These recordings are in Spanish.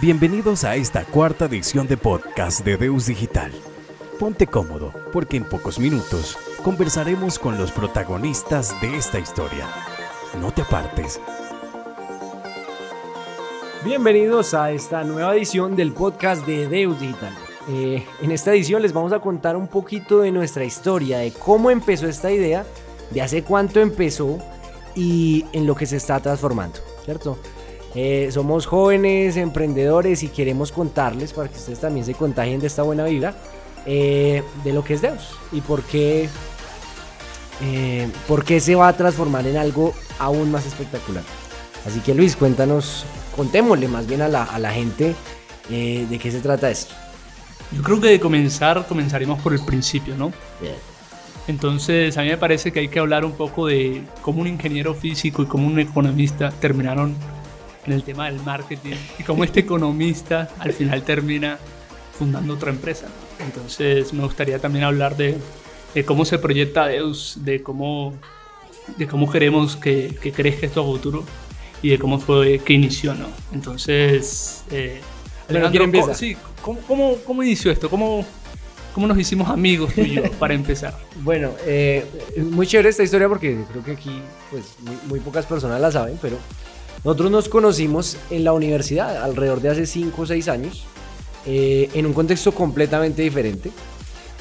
Bienvenidos a esta cuarta edición de podcast de Deus Digital. Ponte cómodo, porque en pocos minutos conversaremos con los protagonistas de esta historia. No te apartes. Bienvenidos a esta nueva edición del podcast de Deus Digital. Eh, en esta edición les vamos a contar un poquito de nuestra historia, de cómo empezó esta idea, de hace cuánto empezó y en lo que se está transformando, ¿cierto? Eh, somos jóvenes, emprendedores y queremos contarles para que ustedes también se contagien de esta buena vida eh, de lo que es Deus y por qué, eh, por qué se va a transformar en algo aún más espectacular. Así que Luis, cuéntanos, contémosle más bien a la, a la gente de qué se trata esto. Yo creo que de comenzar, comenzaremos por el principio, ¿no? Bien. Entonces, a mí me parece que hay que hablar un poco de cómo un ingeniero físico y cómo un economista terminaron en el tema del marketing y cómo este economista al final termina fundando otra empresa. Entonces me gustaría también hablar de, de cómo se proyecta Deus, de cómo, de cómo queremos que, que crezca esto a futuro y de cómo fue que inició, ¿no? Entonces, eh, Bueno, ¿quién empieza? ¿cómo, sí, ¿cómo, cómo, cómo inició esto? ¿Cómo, ¿Cómo nos hicimos amigos tú y yo para empezar? Bueno, eh, muy chévere esta historia porque creo que aquí pues, muy, muy pocas personas la saben, pero nosotros nos conocimos en la universidad alrededor de hace 5 o 6 años, eh, en un contexto completamente diferente.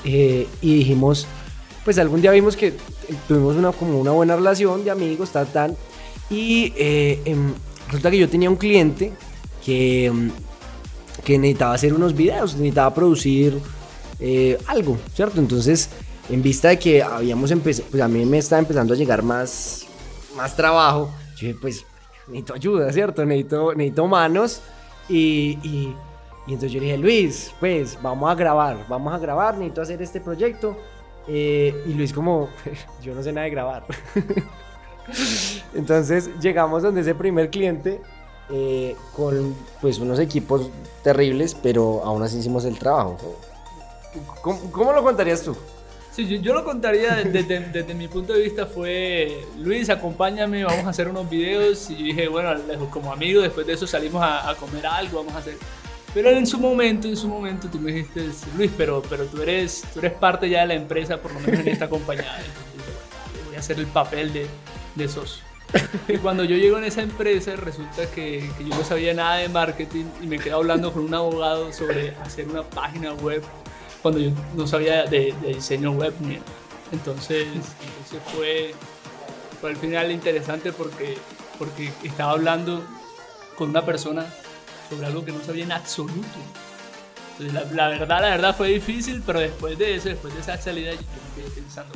eh, y dijimos, pues algún día vimos que tuvimos una, como una buena relación de amigos, tal, tal. Y eh, em, resulta que yo tenía un cliente que, em, que necesitaba hacer unos videos, necesitaba producir algo, ¿cierto? Entonces, en vista de que habíamos empezado, pues a mí me estaba empezando a llegar más, más trabajo, yo dije, pues necesito ayuda, ¿cierto? Necesito, necesito manos. Y, y, y entonces yo le dije, Luis, pues vamos a grabar, vamos a grabar, necesito hacer este proyecto. Eh, y Luis como, yo no sé nada de grabar. entonces llegamos donde ese primer cliente eh, con pues unos equipos terribles, pero aún así hicimos el trabajo. ¿Cómo, cómo lo contarías tú? Sí, yo, yo lo contaría desde, desde- mi punto de vista fue, Luis, acompáñame, vamos a hacer unos videos. Y yo dije, bueno, como amigo, después de eso salimos a, a comer algo, vamos a hacer... Pero en su momento, en su momento, tú me dijiste, Luis, pero, pero tú, eres, tú eres parte ya de la empresa, por lo menos en esta compañía. Entonces voy a hacer el papel de, de socio. Y cuando yo llego en esa empresa, resulta que, que yo no sabía nada de marketing y me quedé hablando con un abogado sobre hacer una página web cuando yo no sabía de, diseño web ni nada. Entonces, entonces fue, al final interesante porque, porque estaba hablando con una persona sobre algo que no sabía en absoluto. Entonces, la, la verdad, la verdad fue difícil, pero después de eso, después de esa salida, yo me quedé pensando.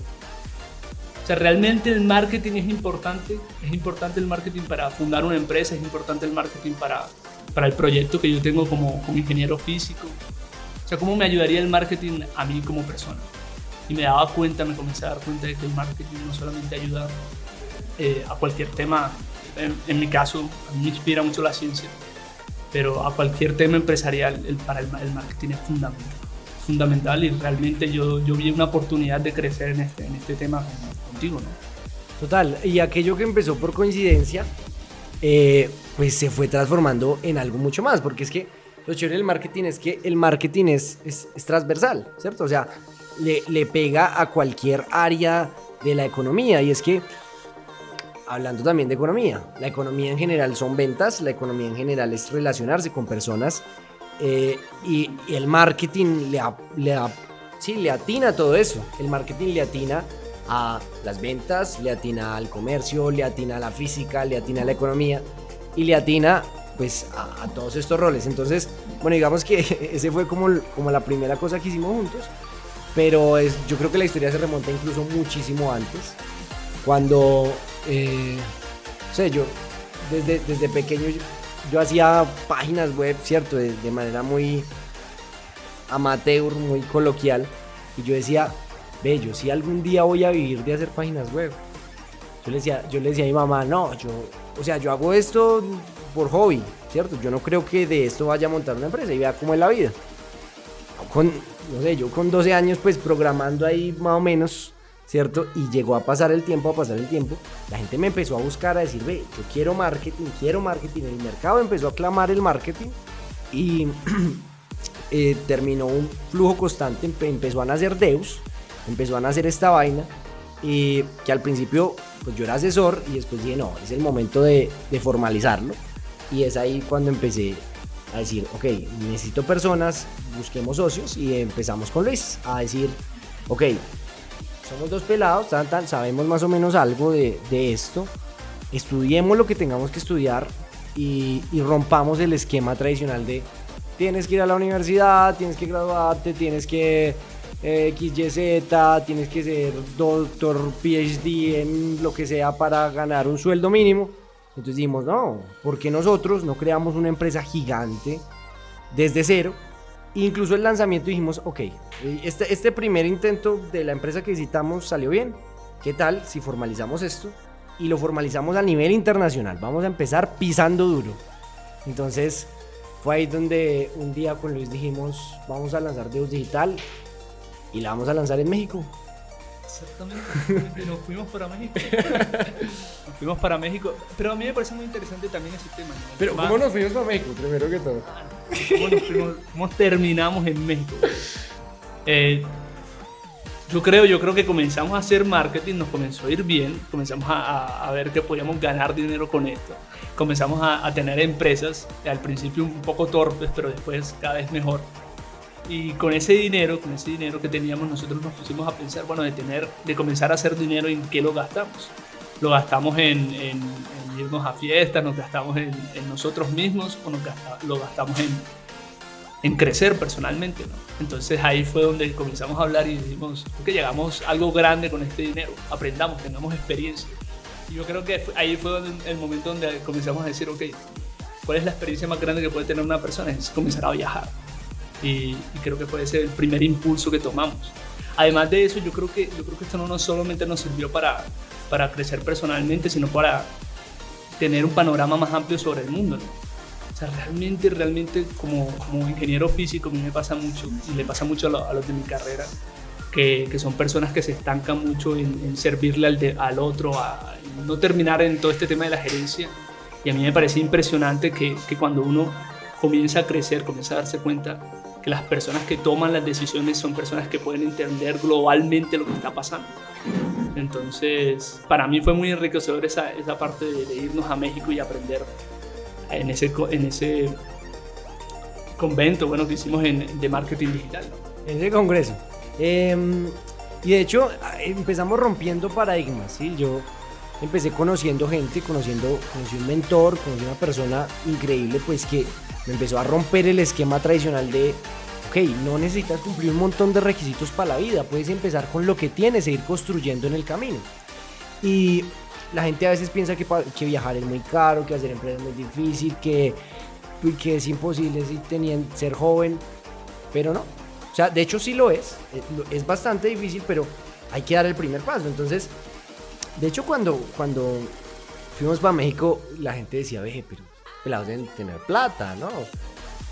O sea, realmente el marketing es importante, es importante el marketing para fundar una empresa, es importante el marketing para, para el proyecto que yo tengo como, como ingeniero físico. O sea, ¿cómo me ayudaría el marketing a mí como persona? Y me daba cuenta, me comencé a dar cuenta de que el marketing no solamente ayuda eh, a cualquier tema, en, en mi caso, a mí me inspira mucho la ciencia, pero a cualquier tema empresarial, el, para el, el marketing es fundamental. Fundamental y realmente yo, yo vi una oportunidad de crecer en este, en este tema con- contigo, ¿no? Total, y aquello que empezó por coincidencia, eh, pues se fue transformando en algo mucho más, porque es que lo chévere del marketing es que el marketing es, es, es transversal, ¿cierto? O sea, le, le pega a cualquier área de la economía, y es que, hablando también de economía, la economía en general son ventas, la economía en general es relacionarse con personas, eh, y, y el marketing le, a- le, a- sí, le atina a todo eso, el marketing le atina a las ventas, le atina al comercio, le atina a la física, le atina a la economía y le atina pues a, todos estos roles. Entonces, bueno, digamos que ese fue como, como la primera cosa que hicimos juntos, pero es, yo creo que la historia se remonta incluso muchísimo antes, cuando, eh, sé, yo desde, desde pequeño yo, hacía páginas web, ¿cierto? De, manera muy amateur, muy coloquial, y yo decía, yo si algún día voy a vivir de hacer páginas web. Yo le decía, yo le decía a mi mamá, no, yo, o sea, yo hago esto por hobby, ¿cierto? Yo no creo que de esto vaya a montar una empresa y vea cómo es la vida. Con, no sé, yo con 12 años, pues programando ahí más o menos, ¿cierto? Y llegó a pasar el tiempo, a pasar el tiempo. La gente me empezó a buscar, a decir, ve, yo quiero marketing, quiero marketing. El mercado empezó a clamar el marketing y eh, terminó un flujo constante. Empe- Empezó a nacer Deus, empezó a nacer esta vaina. Y que al principio, pues yo era asesor y después dije, no, es el momento de, de formalizarlo. Y es ahí cuando empecé a decir, ok, necesito personas, busquemos socios y empezamos con Luis a decir, ok, somos dos pelados, tan, tan, sabemos más o menos algo de, esto, estudiemos lo que tengamos que estudiar y, y rompamos el esquema tradicional de tienes que ir a la universidad, tienes que graduarte, tienes que eh, XYZ, tienes que ser doctor, PhD en lo que sea para ganar un sueldo mínimo. Entonces dijimos, no, ¿por qué nosotros no creamos una empresa gigante desde cero? Incluso el lanzamiento dijimos, ok, este, este primer intento de la empresa que visitamos salió bien. ¿Qué tal si formalizamos esto y lo formalizamos a nivel internacional? Vamos a empezar pisando duro. Entonces fue ahí donde un día con Luis dijimos, vamos a lanzar Deus Digital y la vamos a lanzar en México. Exactamente. Y nos fuimos para México. Fuimos para México. Pero a mí me parece muy interesante también ese tema. ¿no? Pero ¿cómo nos fuimos para México? Primero que todo. ¿Cómo, nos fuimos- cómo terminamos en México? Eh, yo creo, yo creo que comenzamos a hacer marketing, nos comenzó a ir bien, comenzamos a, a- a ver que podíamos ganar dinero con esto, comenzamos a, a tener empresas, al principio un poco torpes, pero después cada vez mejor. Y con ese dinero, con ese dinero que teníamos, nosotros nos pusimos a pensar, bueno, de tener, de comenzar a hacer dinero, ¿en qué lo gastamos? Lo gastamos en, en- en irnos a fiestas, nos gastamos en, en nosotros mismos o nos gasta- lo gastamos en, crecer personalmente, ¿no? Entonces ahí fue donde comenzamos a hablar y dijimos que llegamos a algo grande con este dinero, aprendamos, tengamos experiencia. Y yo creo que ahí fue donde- el momento donde comenzamos a decir, ok, ¿cuál es la experiencia más grande que puede tener una persona? Es comenzar a viajar. Y, y creo que fue ese el primer impulso que tomamos. Además de eso, yo creo que, yo creo que esto no nos, solamente nos sirvió para, para crecer personalmente, sino para tener un panorama más amplio sobre el mundo. ¿no? O sea, realmente, realmente como, como ingeniero físico a mí me pasa mucho y le pasa mucho a, lo- a los de mi carrera, que, que son personas que se estancan mucho en, en servirle al, de- al otro, a no terminar en todo este tema de la gerencia. Y a mí me parece impresionante que, que cuando uno comienza a crecer, comienza a darse cuenta que las personas que toman las decisiones son personas que pueden entender globalmente lo que está pasando. Entonces, para mí fue muy enriquecedor esa, esa parte de, de irnos a México y aprender en ese, en ese convento bueno, que hicimos en, de marketing digital. En ese congreso. Em, y de hecho, empezamos rompiendo paradigmas, ¿sí? Yo empecé conociendo gente, conociendo, conocí un mentor, conocí una persona increíble, pues que me empezó a romper el esquema tradicional de, ok, no necesitas cumplir un montón de requisitos para la vida, puedes empezar con lo que tienes e ir construyendo en el camino. Y la gente a veces piensa que, que viajar es muy caro, que hacer empresa es muy difícil, que, que es imposible si tenían, ser joven, pero no. O sea, de hecho sí lo es, eh, es bastante difícil, pero hay que dar el primer paso. Entonces, de hecho cuando, cuando fuimos para México, la gente decía, ve, pero pelados deben tener plata, ¿no?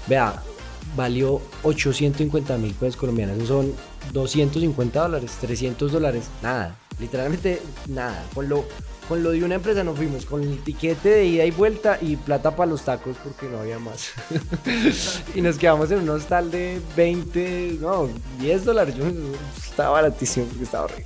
Vea, valió 850 mil pesos colombianos, eso son 250 dólares, 300 dólares, nada, literalmente nada. Con lo, con lo de una empresa nos fuimos, con el tiquete de ida y vuelta y plata para los tacos porque no había más. y nos quedamos en un hostal de 20, no, 10 dólares. Estaba baratísimo porque estaba horrible.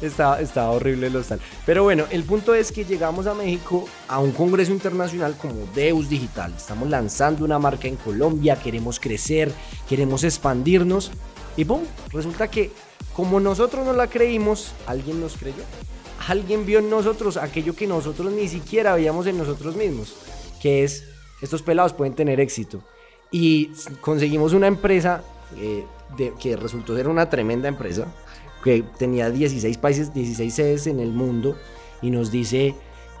estaba, estaba horrible el hostal. Pero bueno, el punto es que llegamos a México a un congreso internacional como Deus Digital. Estamos lanzando una marca en Colombia, queremos crecer, queremos expandirnos. Y ¡pum! Resulta que como nosotros no la creímos, alguien nos creyó. Alguien vio en nosotros aquello que nosotros ni siquiera veíamos en nosotros mismos, que es, estos pelados pueden tener éxito. Y conseguimos una empresa eh, de- que resultó ser una tremenda empresa, que tenía 16 países, 16 sedes en el mundo, y nos dice,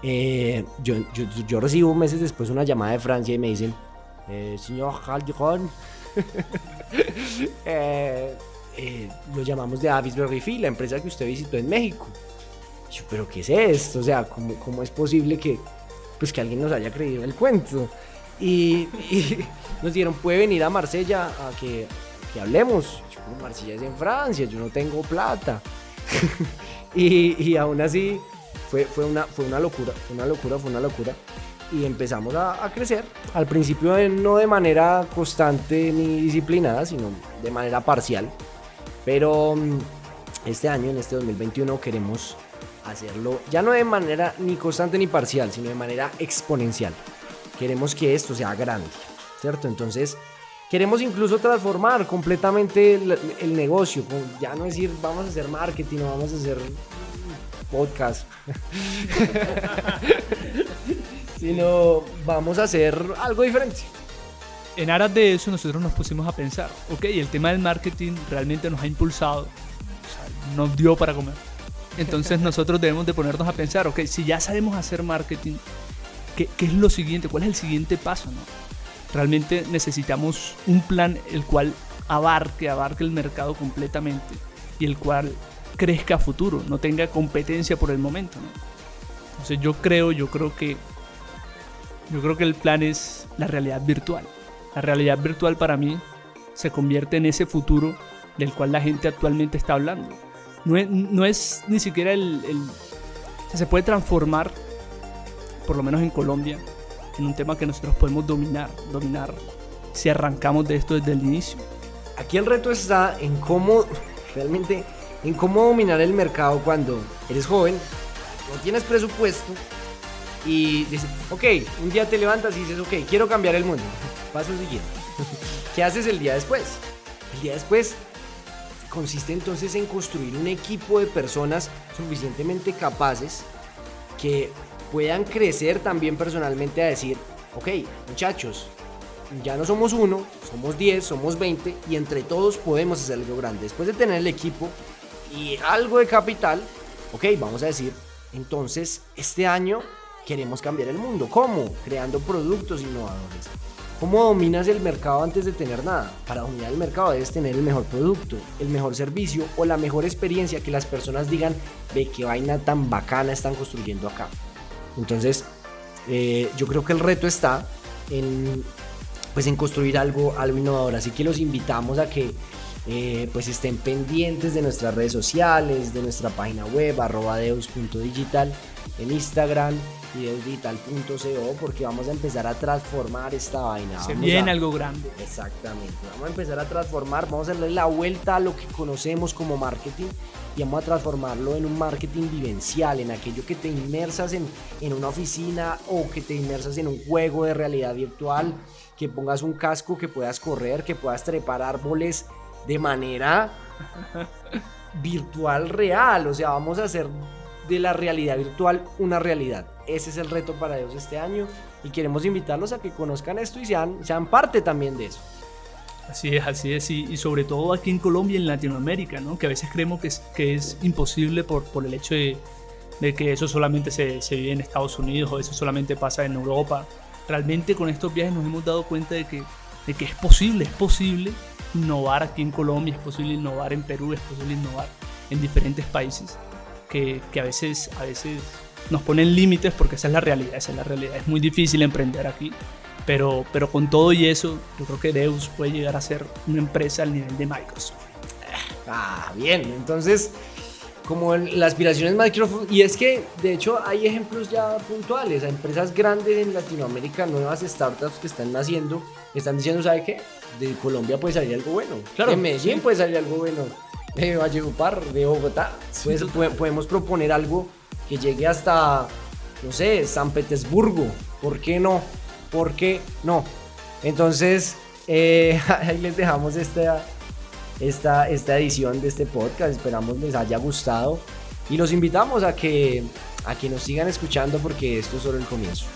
eh, yo, yo, yo recibo meses después una llamada de Francia y me dicen, eh, señor Calderón, lo llamamos de Avisberry Fee, la empresa que usted visitó en México. Yo, pero ¿qué es esto? O sea, ¿cómo, cómo es posible que, pues, que alguien nos haya creído el cuento? Y, y nos dieron, puede venir a Marsella a que, que hablemos. Marsella es en Francia, yo no tengo plata. y, y, aún así fue, fue, una, fue una locura, fue una locura, fue una locura. Y empezamos a, a crecer. Al principio no de manera constante ni disciplinada, sino de manera parcial. Pero mm, este año, en este 2021, queremos hacerlo ya no de manera ni constante ni parcial, sino de manera exponencial. Queremos que esto sea grande, ¿cierto? Entonces, queremos incluso transformar completamente el, negocio. Ya no decir vamos a hacer marketing o vamos a hacer podcast, sino vamos a hacer algo diferente. En aras de eso nosotros nos pusimos a pensar, ok, el tema del marketing realmente nos ha impulsado, nos dio para comer entonces nosotros debemos de ponernos a pensar, ok, si ya sabemos hacer marketing, ¿qué, es lo siguiente? ¿Cuál es el siguiente paso? No? Realmente necesitamos un plan el cual abarque, abarque el mercado completamente y el cual crezca a futuro, no tenga competencia por el momento. ¿no? Entonces yo creo, yo creo que yo creo que el plan es la realidad virtual. La realidad virtual para mí se convierte en ese futuro del cual la gente actualmente está hablando no es, ni siquiera el, Se puede transformar, por lo menos en Colombia, en un tema que nosotros podemos dominar, dominar si arrancamos de esto desde el inicio. Aquí el reto está en cómo, realmente, en cómo dominar el mercado cuando eres joven, no tienes presupuesto y dices, ok, un día te levantas y dices, ok, quiero cambiar el mundo. Paso siguiente. ¿Qué haces el día después? El día después consiste entonces en construir un equipo de personas suficientemente capaces que puedan crecer también personalmente a decir, ok, muchachos, ya no somos uno, somos 10, somos 20 y entre todos podemos hacer algo grande. Después de tener el equipo y algo de capital, ok, vamos a decir, entonces este año queremos cambiar el mundo. ¿Cómo? Creando productos innovadores. ¿Cómo dominas el mercado antes de tener nada? Para dominar el mercado debes tener el mejor producto, el mejor servicio o la mejor experiencia que las personas digan, ve qué vaina tan bacana están construyendo acá. Entonces, eh, yo creo que el reto está en, pues, en construir algo, algo innovador. Así que los invitamos a que eh, pues estén pendientes de nuestras redes sociales, de nuestra página web, arrobadeus.digital, en Instagram, videosdigital.co porque vamos a empezar a transformar esta vaina. Se viene algo grande. Exactamente. Vamos a empezar a transformar, vamos a darle la vuelta a lo que conocemos como marketing y vamos a transformarlo en un marketing vivencial, en aquello que te inmersas en, en una oficina o que te inmersas en un juego de realidad virtual, que pongas un casco, que puedas correr, que puedas trepar árboles de manera virtual real. O sea, vamos a hacer de la realidad virtual una realidad. Ese es el reto para ellos este año y queremos invitarlos a que conozcan esto y sean, sean parte también de eso. Así es, así es, y, sobre todo aquí en Colombia y en Latinoamérica, ¿no? que a veces creemos que es, que es imposible por, por el hecho de, de que eso solamente se, se, vive en Estados Unidos o eso solamente pasa en Europa. Realmente con estos viajes nos hemos dado cuenta de que, de que es posible, es posible innovar aquí en Colombia, es posible innovar en Perú, es posible innovar en diferentes países que, que a veces, a veces nos ponen límites porque esa es la realidad, esa es la realidad. Es muy difícil emprender aquí, pero, pero con todo y eso, yo creo que Deus puede llegar a ser una empresa al nivel de Microsoft. Ah, bien, entonces, como la aspiración es Microsoft, y es que de hecho hay ejemplos ya puntuales, empresas grandes en Latinoamérica, nuevas startups que están naciendo, están diciendo, ¿sabe qué? De Colombia puede salir algo bueno, claro, de Medellín puede salir algo bueno, de Valledupar, de Bogotá, pues, podemos proponer algo que llegue hasta, no sé, San Petersburgo. ¿Por qué no? ¿Por qué no? Entonces, eh, ahí les dejamos esta, esta, esta edición de este podcast. Esperamos les haya gustado. Y los invitamos a que, a que nos sigan escuchando porque esto es solo el comienzo.